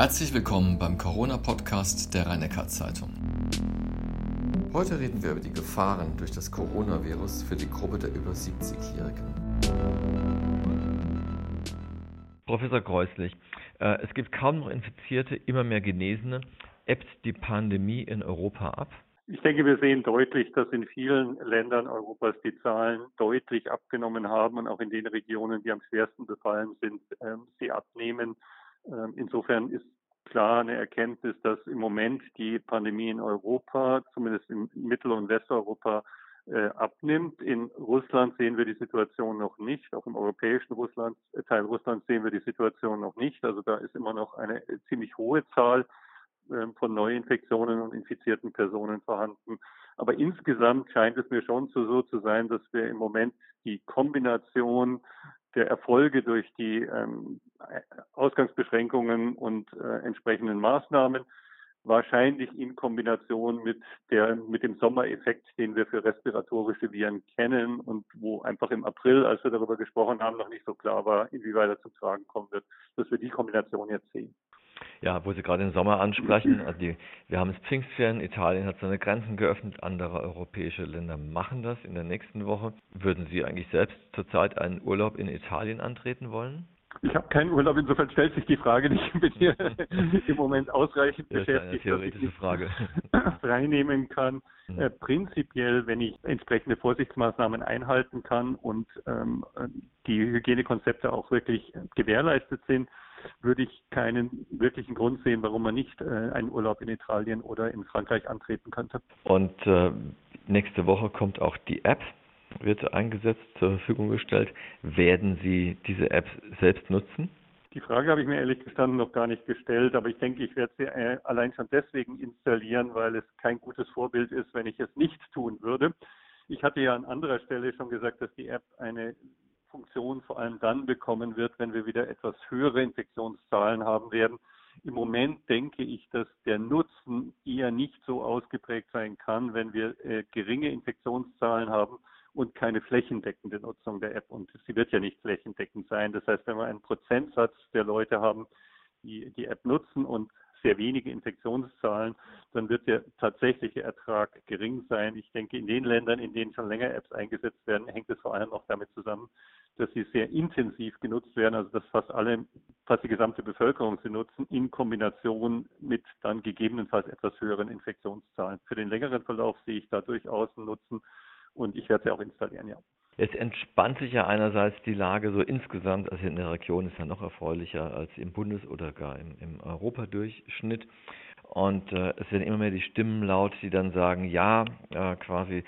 Herzlich willkommen beim Corona-Podcast der rhein zeitung Heute reden wir über die Gefahren durch das Coronavirus für die Gruppe der über 70-Jährigen. Professor Kreuslich, äh, es gibt kaum noch Infizierte, immer mehr Genesene. Ebbt die Pandemie in Europa ab? Ich denke, wir sehen deutlich, dass in vielen Ländern Europas die Zahlen deutlich abgenommen haben und auch in den Regionen, die am schwersten befallen sind, ähm, sie abnehmen. Ähm, insofern ist klar eine Erkenntnis, dass im Moment die Pandemie in Europa, zumindest in Mittel- und Westeuropa, äh, abnimmt. In Russland sehen wir die Situation noch nicht. Auch im europäischen Russland, äh, Teil Russlands sehen wir die Situation noch nicht. Also da ist immer noch eine ziemlich hohe Zahl ähm, von Neuinfektionen und infizierten Personen vorhanden. Aber insgesamt scheint es mir schon so zu sein, dass wir im Moment die Kombination der Erfolge durch die ähm, Ausgangsbeschränkungen und äh, entsprechenden Maßnahmen wahrscheinlich in Kombination mit der mit dem Sommereffekt, den wir für respiratorische Viren kennen und wo einfach im April, als wir darüber gesprochen haben, noch nicht so klar war, inwieweit er zum Tragen kommen wird, dass wir die Kombination jetzt sehen. Ja, wo Sie gerade den Sommer ansprechen, also die, wir haben es Pfingstferien, Italien hat seine Grenzen geöffnet, andere europäische Länder machen das in der nächsten Woche. Würden Sie eigentlich selbst zurzeit einen Urlaub in Italien antreten wollen? Ich habe keinen Urlaub, insofern stellt sich die Frage nicht mit dir im Moment ausreichend das beschäftigt, eine theoretische Frage. freinehmen kann. Mhm. Äh, prinzipiell, wenn ich entsprechende Vorsichtsmaßnahmen einhalten kann und ähm, die Hygienekonzepte auch wirklich gewährleistet sind, würde ich keinen wirklichen Grund sehen, warum man nicht äh, einen Urlaub in Italien oder in Frankreich antreten könnte. Und äh, nächste Woche kommt auch die App, wird eingesetzt, zur Verfügung gestellt. Werden Sie diese App selbst nutzen? Die Frage habe ich mir ehrlich gestanden noch gar nicht gestellt, aber ich denke, ich werde sie äh, allein schon deswegen installieren, weil es kein gutes Vorbild ist, wenn ich es nicht tun würde. Ich hatte ja an anderer Stelle schon gesagt, dass die App eine Funktion vor allem dann bekommen wird, wenn wir wieder etwas höhere Infektionszahlen haben werden. Im Moment denke ich, dass der Nutzen eher nicht so ausgeprägt sein kann, wenn wir äh, geringe Infektionszahlen haben und keine flächendeckende Nutzung der App. Und sie wird ja nicht flächendeckend sein. Das heißt, wenn wir einen Prozentsatz der Leute haben, die die App nutzen und sehr wenige Infektionszahlen, dann wird der tatsächliche Ertrag gering sein. Ich denke, in den Ländern, in denen schon länger Apps eingesetzt werden, hängt es vor allem auch damit zusammen, dass sie sehr intensiv genutzt werden, also dass fast alle, fast die gesamte Bevölkerung sie nutzen, in Kombination mit dann gegebenenfalls etwas höheren Infektionszahlen. Für den längeren Verlauf sehe ich da durchaus einen Nutzen und ich werde sie auch installieren, ja. Es entspannt sich ja einerseits die Lage so insgesamt, also in der Region ist ja noch erfreulicher als im Bundes- oder gar im, im Europadurchschnitt. Und äh, es werden immer mehr die Stimmen laut, die dann sagen, ja, äh, quasi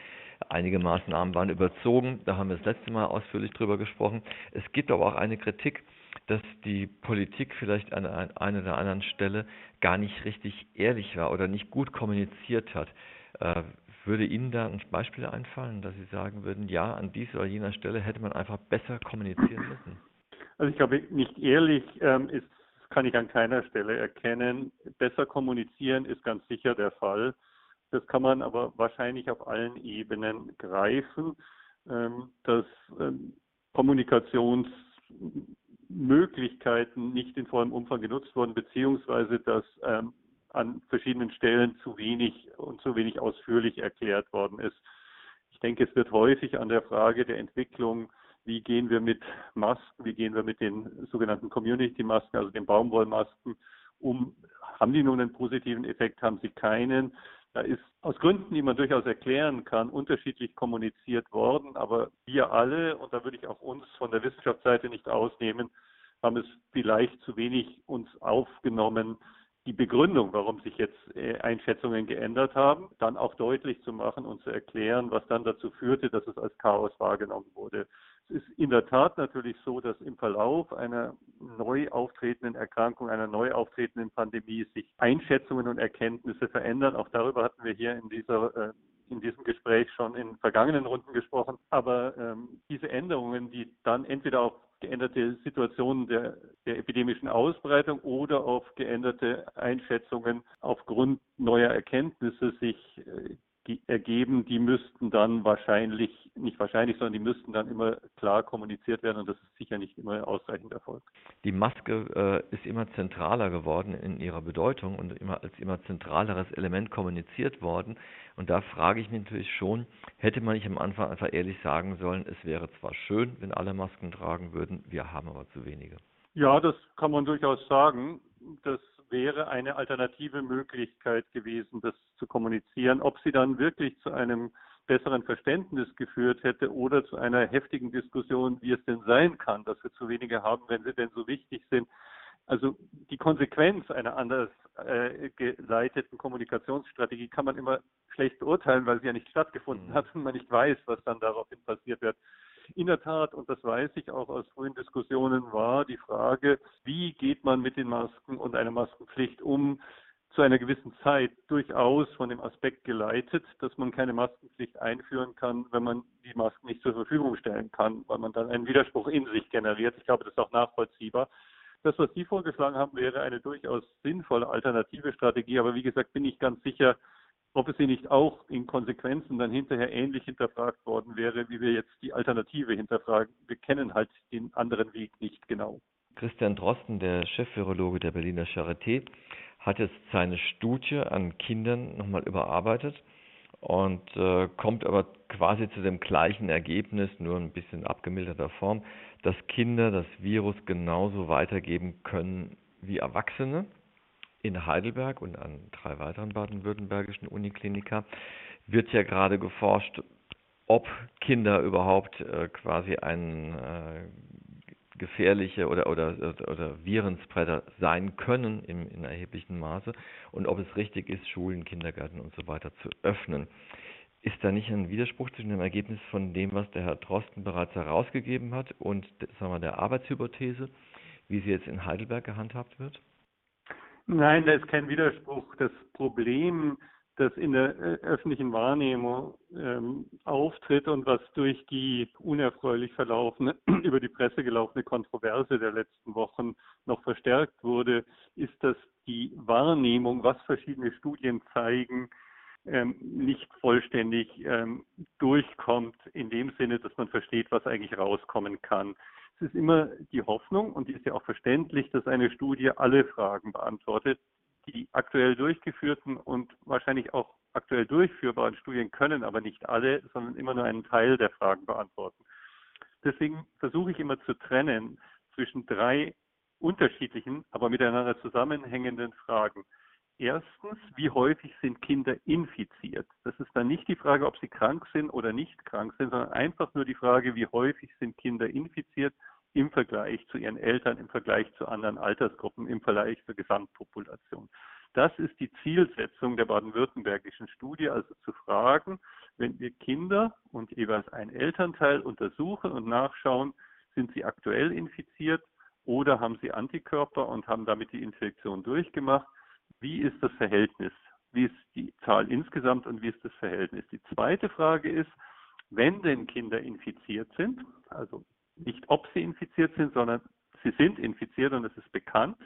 einige Maßnahmen waren überzogen. Da haben wir das letzte Mal ausführlich drüber gesprochen. Es gibt aber auch eine Kritik, dass die Politik vielleicht an einer oder anderen Stelle gar nicht richtig ehrlich war oder nicht gut kommuniziert hat. Würde Ihnen da ein Beispiel einfallen, dass Sie sagen würden, ja, an dieser oder jener Stelle hätte man einfach besser kommunizieren müssen? Also ich glaube, nicht ehrlich ähm, ist, kann ich an keiner Stelle erkennen. Besser kommunizieren ist ganz sicher der Fall. Das kann man aber wahrscheinlich auf allen Ebenen greifen, ähm, dass ähm, Kommunikationsmöglichkeiten nicht in vollem Umfang genutzt wurden, beziehungsweise dass ähm, an verschiedenen Stellen zu wenig und zu wenig ausführlich erklärt worden ist. Ich denke, es wird häufig an der Frage der Entwicklung, wie gehen wir mit Masken, wie gehen wir mit den sogenannten Community-Masken, also den Baumwollmasken um. Haben die nun einen positiven Effekt, haben sie keinen? Da ist aus Gründen, die man durchaus erklären kann, unterschiedlich kommuniziert worden. Aber wir alle, und da würde ich auch uns von der Wissenschaftsseite nicht ausnehmen, haben es vielleicht zu wenig uns aufgenommen, die Begründung, warum sich jetzt äh, Einschätzungen geändert haben, dann auch deutlich zu machen und zu erklären, was dann dazu führte, dass es als Chaos wahrgenommen wurde. Es ist in der Tat natürlich so, dass im Verlauf einer neu auftretenden Erkrankung, einer neu auftretenden Pandemie sich Einschätzungen und Erkenntnisse verändern. Auch darüber hatten wir hier in dieser äh, in diesem Gespräch schon in vergangenen Runden gesprochen. Aber ähm, diese Änderungen, die dann entweder auf geänderte Situationen der, der epidemischen Ausbreitung oder auf geänderte Einschätzungen aufgrund neuer Erkenntnisse sich äh, ergeben, die müssten dann wahrscheinlich, nicht wahrscheinlich, sondern die müssten dann immer klar kommuniziert werden und das ist sicher nicht immer ausreichend Erfolg. Die Maske äh, ist immer zentraler geworden in ihrer Bedeutung und immer als immer zentraleres Element kommuniziert worden. Und da frage ich mich natürlich schon, hätte man nicht am Anfang einfach ehrlich sagen sollen, es wäre zwar schön, wenn alle Masken tragen würden, wir haben aber zu wenige. Ja, das kann man durchaus sagen. Das wäre eine alternative Möglichkeit gewesen, das zu kommunizieren. Ob sie dann wirklich zu einem besseren Verständnis geführt hätte oder zu einer heftigen Diskussion, wie es denn sein kann, dass wir zu wenige haben, wenn sie denn so wichtig sind. Also die Konsequenz einer anders äh, geleiteten Kommunikationsstrategie kann man immer schlecht beurteilen, weil sie ja nicht stattgefunden mhm. hat und man nicht weiß, was dann daraufhin passiert wird. In der Tat, und das weiß ich auch aus frühen Diskussionen, war die Frage, wie geht man mit den Masken und einer Maskenpflicht um, zu einer gewissen Zeit durchaus von dem Aspekt geleitet, dass man keine Maskenpflicht einführen kann, wenn man die Masken nicht zur Verfügung stellen kann, weil man dann einen Widerspruch in sich generiert. Ich glaube, das ist auch nachvollziehbar. Das, was Sie vorgeschlagen haben, wäre eine durchaus sinnvolle alternative Strategie. Aber wie gesagt, bin ich ganz sicher, ob es sie nicht auch in Konsequenzen dann hinterher ähnlich hinterfragt worden wäre, wie wir jetzt die Alternative hinterfragen. Wir kennen halt den anderen Weg nicht genau. Christian Drosten, der Chefvirologe der Berliner Charité, hat jetzt seine Studie an Kindern nochmal überarbeitet und äh, kommt aber quasi zu dem gleichen Ergebnis, nur ein bisschen abgemilderter Form, dass Kinder das Virus genauso weitergeben können wie Erwachsene in Heidelberg und an drei weiteren baden-württembergischen Uniklinika wird ja gerade geforscht, ob Kinder überhaupt äh, quasi ein äh, gefährliche oder, oder, oder Virenspreader sein können im, in erheblichem Maße und ob es richtig ist, Schulen, Kindergärten und so weiter zu öffnen. Ist da nicht ein Widerspruch zwischen dem Ergebnis von dem, was der Herr Drosten bereits herausgegeben hat und sagen wir, der Arbeitshypothese, wie sie jetzt in Heidelberg gehandhabt wird? Nein, da ist kein Widerspruch. Das Problem, das in der äh, öffentlichen Wahrnehmung ähm, auftritt und was durch die unerfreulich verlaufene, über die Presse gelaufene Kontroverse der letzten Wochen noch verstärkt wurde, ist, dass die Wahrnehmung, was verschiedene Studien zeigen, ähm, nicht vollständig ähm, durchkommt, in dem Sinne, dass man versteht, was eigentlich rauskommen kann. Es ist immer die Hoffnung, und die ist ja auch verständlich, dass eine Studie alle Fragen beantwortet. Die aktuell durchgeführten und wahrscheinlich auch aktuell durchführbaren Studien können aber nicht alle, sondern immer nur einen Teil der Fragen beantworten. Deswegen versuche ich immer zu trennen zwischen drei unterschiedlichen, aber miteinander zusammenhängenden Fragen. Erstens, wie häufig sind Kinder infiziert? Das ist dann nicht die Frage, ob sie krank sind oder nicht krank sind, sondern einfach nur die Frage, wie häufig sind Kinder infiziert im Vergleich zu ihren Eltern, im Vergleich zu anderen Altersgruppen, im Vergleich zur Gesamtpopulation. Das ist die Zielsetzung der baden-württembergischen Studie, also zu fragen, wenn wir Kinder und jeweils ein Elternteil untersuchen und nachschauen, sind sie aktuell infiziert oder haben sie Antikörper und haben damit die Infektion durchgemacht, wie ist das Verhältnis? Wie ist die Zahl insgesamt und wie ist das Verhältnis? Die zweite Frage ist, wenn denn Kinder infiziert sind, also nicht ob sie infiziert sind, sondern sie sind infiziert und es ist bekannt,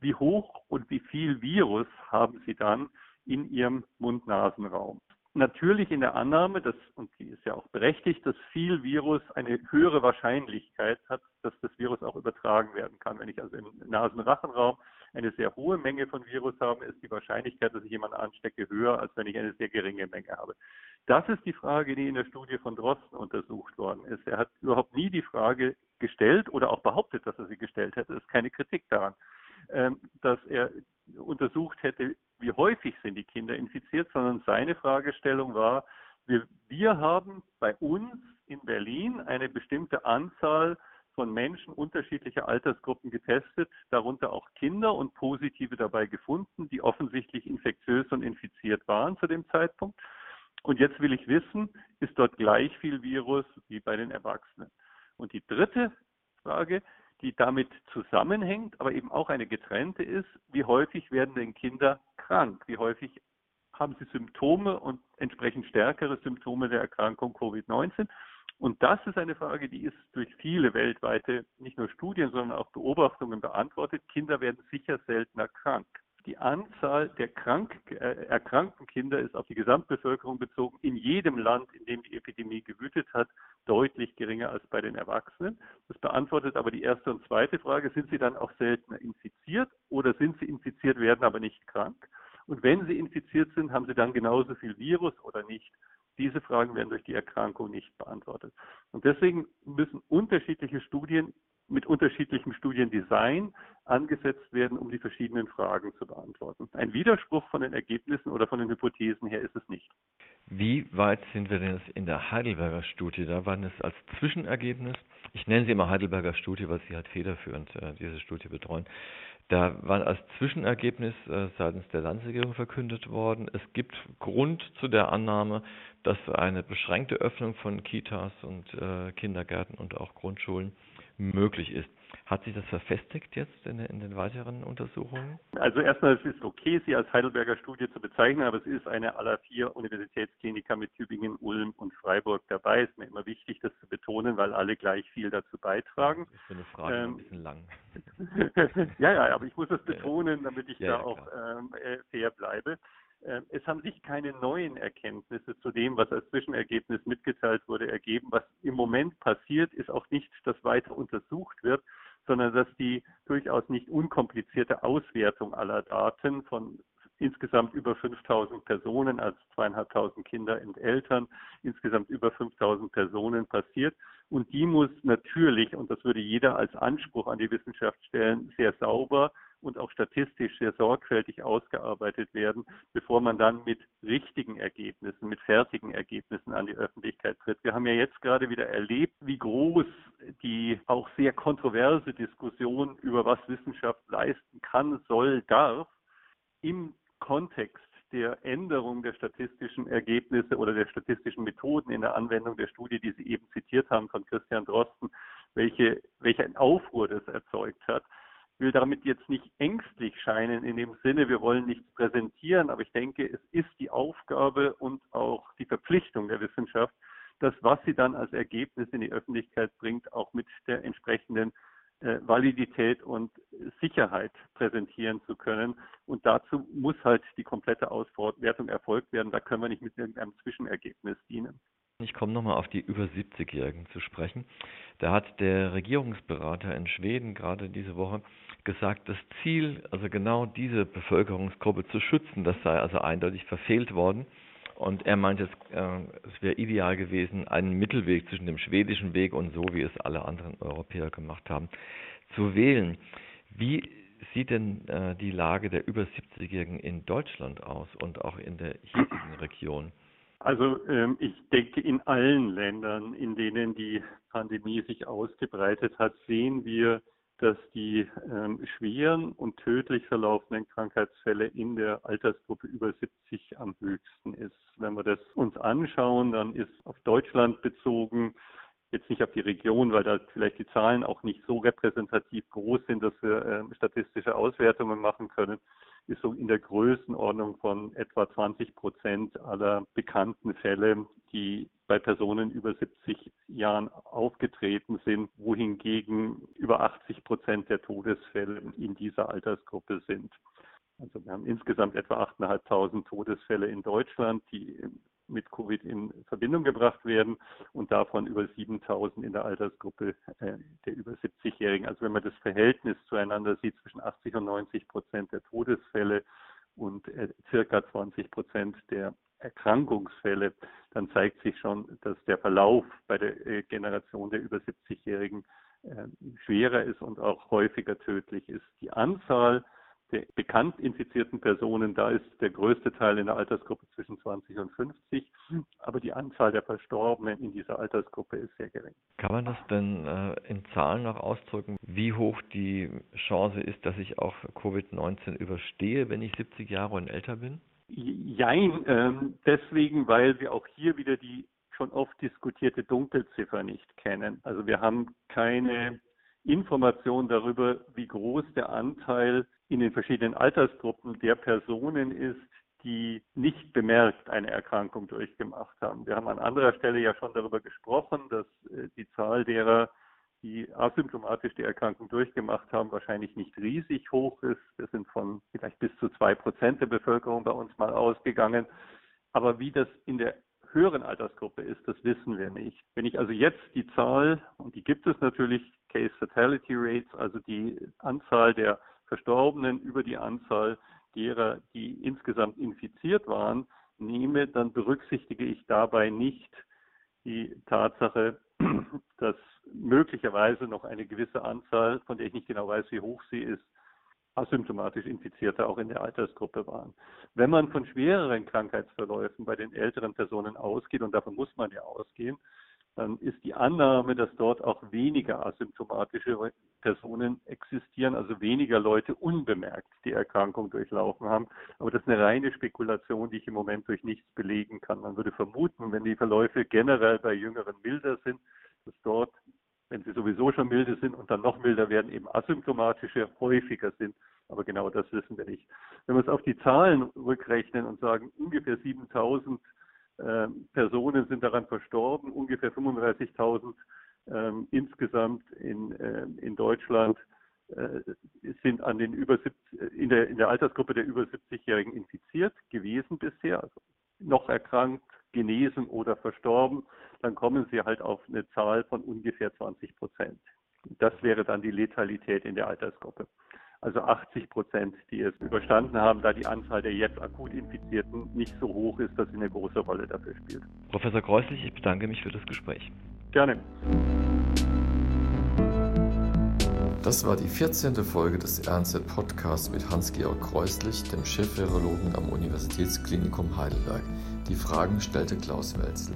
wie hoch und wie viel Virus haben sie dann in ihrem Mund-Nasen-Raum? Natürlich in der Annahme, dass, und die ist ja auch berechtigt, dass viel Virus eine höhere Wahrscheinlichkeit hat, dass das Virus auch übertragen werden kann. Wenn ich also im Nasenrachenraum eine sehr hohe Menge von Virus habe, ist die Wahrscheinlichkeit, dass ich jemanden anstecke, höher, als wenn ich eine sehr geringe Menge habe. Das ist die Frage, die in der Studie von Drosten untersucht worden ist. Er hat überhaupt nie die Frage gestellt oder auch behauptet, dass er sie gestellt hätte. Es ist keine Kritik daran, ähm, dass er untersucht hätte, wie häufig sind die Kinder infiziert, sondern seine Fragestellung war, wir, wir haben bei uns in Berlin eine bestimmte Anzahl von Menschen unterschiedlicher Altersgruppen getestet, darunter auch Kinder und positive dabei gefunden, die offensichtlich infektiös und infiziert waren zu dem Zeitpunkt. Und jetzt will ich wissen, ist dort gleich viel Virus wie bei den Erwachsenen? Und die dritte Frage, die damit zusammenhängt, aber eben auch eine getrennte ist, wie häufig werden denn Kinder krank? Wie häufig haben sie Symptome und entsprechend stärkere Symptome der Erkrankung Covid-19? Und das ist eine Frage, die ist durch viele weltweite, nicht nur Studien, sondern auch Beobachtungen beantwortet. Kinder werden sicher seltener krank. die Anzahl der krank, äh, erkrankten Kinder ist auf die Gesamtbevölkerung bezogen in jedem Land, in dem die Epidemie gewütet hat, deutlich geringer als bei den Erwachsenen. Das beantwortet aber die erste und zweite Frage, sind sie dann auch seltener infiziert oder sind sie infiziert, werden aber nicht krank? Und wenn sie infiziert sind, haben sie dann genauso viel Virus oder nicht? Diese Fragen werden durch die Erkrankung nicht beantwortet. Und deswegen müssen unterschiedliche Studien mit unterschiedlichem Studiendesign angesetzt werden, um die verschiedenen Fragen zu beantworten. Ein Widerspruch von den Ergebnissen oder von den Hypothesen her ist es nicht. Wie weit sind wir denn jetzt in der Heidelberger Studie? Da war es als Zwischenergebnis, ich nenne sie immer Heidelberger Studie, weil sie halt federführend äh, diese Studie betreuen. Da war als Zwischenergebnis äh, seitens der Landesregierung verkündet worden, es gibt Grund zu der Annahme, dass eine beschränkte Öffnung von Kitas und äh, Kindergärten und auch Grundschulen möglich ist. Hat sich das verfestigt jetzt in, in, den weiteren Untersuchungen? Also erstmal, es ist okay, sie als Heidelberger Studie zu bezeichnen, aber es ist eine aller vier Universitätskliniker mit Tübingen, Ulm und Freiburg dabei. Ist mir immer wichtig, das zu betonen, weil alle gleich viel dazu beitragen. Das ist so eine Frage ähm, ein bisschen lang. ja, ja, aber ich muss das betonen, damit ich ja, da ja, auch ähm, äh, fair bleibe. Ähm, es haben sich keine neuen Erkenntnisse zu dem, was als Zwischenergebnis mitgeteilt wurde, ergeben. Was im Moment passiert, ist auch nicht, dass weiter untersucht wird, sondern dass die durchaus nicht unkomplizierte Auswertung aller Daten von insgesamt über 5000 Personen, als zweieinhalbtausend Kinder und Eltern, insgesamt über 5000 Personen passiert. Und die muss natürlich, und das würde jeder als Anspruch an die Wissenschaft stellen, sehr sauber und auch statistisch sehr sorgfältig ausgearbeitet werden, bevor man dann mit richtigen Ergebnissen, mit fertigen Ergebnissen an die Öffentlichkeit tritt. Wir haben ja jetzt gerade wieder erlebt, wie groß die auch sehr kontroverse Diskussion über was Wissenschaft leisten kann, soll, darf, im Kontext der Änderung der statistischen Ergebnisse oder der statistischen Methoden in der Anwendung der Studie, die Sie eben zitiert haben von Christian Drosten, welche, welchen Aufruhr das erzeugt hat will damit jetzt nicht ängstlich scheinen in dem Sinne, wir wollen nichts präsentieren, aber ich denke, es ist die Aufgabe und auch die Verpflichtung der Wissenschaft, das, was sie dann als Ergebnis in die Öffentlichkeit bringt, auch mit der entsprechenden äh, Validität und Sicherheit präsentieren zu können. Und dazu muss halt die komplette Auswertung erfolgt werden. Da können wir nicht mit irgendeinem Zwischenergebnis dienen. Ich komme nochmal auf die über 70-Jährigen zu sprechen. Da hat der Regierungsberater in Schweden gerade diese Woche gesagt, das Ziel, also genau diese Bevölkerungsgruppe zu schützen, das sei also eindeutig verfehlt worden. Und er meint, es, äh, es wäre ideal gewesen, einen Mittelweg zwischen dem schwedischen Weg und so, wie es alle anderen Europäer gemacht haben, zu wählen. Wie sieht denn äh, die Lage der über 70-Jährigen in Deutschland aus und auch in der hiesigen Region? Also ähm, ich denke, in allen Ländern, in denen die Pandemie sich ausgebreitet hat, sehen wir, dass die ähm, schweren und tödlich verlaufenden Krankheitsfälle in der Altersgruppe über 70 am höchsten ist. Wenn wir das uns anschauen, dann ist auf Deutschland bezogen, jetzt nicht auf die Region, weil da vielleicht die Zahlen auch nicht so repräsentativ groß sind, dass wir äh, statistische Auswertungen machen können, ist so in der Größenordnung von etwa 20 Prozent aller bekannten Fälle, die bei Personen über 70 Jahren aufgetreten sind, wohingegen über 80 Prozent der Todesfälle in dieser Altersgruppe sind. Also wir haben insgesamt etwa 8.500 Todesfälle in Deutschland, die mit Covid in Verbindung gebracht werden und davon über 7000 in der Altersgruppe äh, der über 70-Jährigen. Also wenn man das Verhältnis zueinander sieht zwischen 80 und 90 Prozent der Todesfälle und äh, circa 20 Prozent der Erkrankungsfälle, dann zeigt sich schon, dass der Verlauf bei der äh, Generation der über 70-Jährigen äh, schwerer ist und auch häufiger tödlich ist. Die Anzahl der bekannt infizierten Personen, da ist der größte Teil in der Altersgruppe zwischen 20 und 50, aber die Anzahl der Verstorbenen in dieser Altersgruppe ist sehr gering. Kann man das denn äh, in Zahlen noch ausdrücken, wie hoch die Chance ist, dass ich auch Covid-19 überstehe, wenn ich 70 Jahre und älter bin? Jein, ähm, deswegen, weil wir auch hier wieder die schon oft diskutierte Dunkelziffer nicht kennen. Also wir haben keine Information darüber, wie groß der Anteil in den verschiedenen Altersgruppen der Personen ist, die nicht bemerkt eine Erkrankung durchgemacht haben. Wir haben an anderer Stelle ja schon darüber gesprochen, dass äh, die Zahl derer, die asymptomatisch die Erkrankung durchgemacht haben, wahrscheinlich nicht riesig hoch ist. Wir sind von vielleicht bis zu zwei Prozent der Bevölkerung bei uns mal ausgegangen. Aber wie das in der höheren Altersgruppe ist, das wissen wir nicht. Wenn ich also jetzt die Zahl, und die gibt es natürlich, Case Fatality Rates, also die Anzahl der Verstorbenen über die Anzahl derer, die insgesamt infiziert waren, nehme, dann berücksichtige ich dabei nicht die Tatsache, dass möglicherweise noch eine gewisse Anzahl, von der ich nicht genau weiß, wie hoch sie ist, asymptomatisch Infizierte auch in der Altersgruppe waren. Wenn man von schwereren Krankheitsverläufen bei den älteren Personen ausgeht, und davon muss man ja ausgehen, dann ist die Annahme, dass dort auch weniger asymptomatische Personen existieren, also weniger Leute unbemerkt die Erkrankung durchlaufen haben. Aber das ist eine reine Spekulation, die ich im Moment durch nichts belegen kann. Man würde vermuten, wenn die Verläufe generell bei Jüngeren milder sind, dass dort, wenn sie sowieso schon milde sind und dann noch milder werden, eben asymptomatische häufiger sind. Aber genau das wissen wir nicht. Wenn wir es auf die Zahlen rückrechnen und sagen, ungefähr 7000 äh, Personen sind daran verstorben, ungefähr 35.000 ähm, insgesamt in, äh, in Deutschland äh, sind an den über 70, in der in der Altersgruppe der über 70-Jährigen infiziert gewesen bisher, also noch erkrankt, genesen oder verstorben, dann kommen sie halt auf eine Zahl von ungefähr 20 Prozent. Das wäre dann die Letalität in der Altersgruppe also 80 Prozent, die es überstanden haben, da die Anzahl der jetzt akut Infizierten nicht so hoch ist, dass sie eine große Rolle dafür spielt. Professor Kreuslich, ich bedanke mich für das Gespräch. Gerne. Das war die 14. Folge des RNZ Podcasts mit Hans-Georg Kreuslich, dem Chefvirologen am Universitätsklinikum Heidelberg. Die Fragen stellte Klaus Welzel.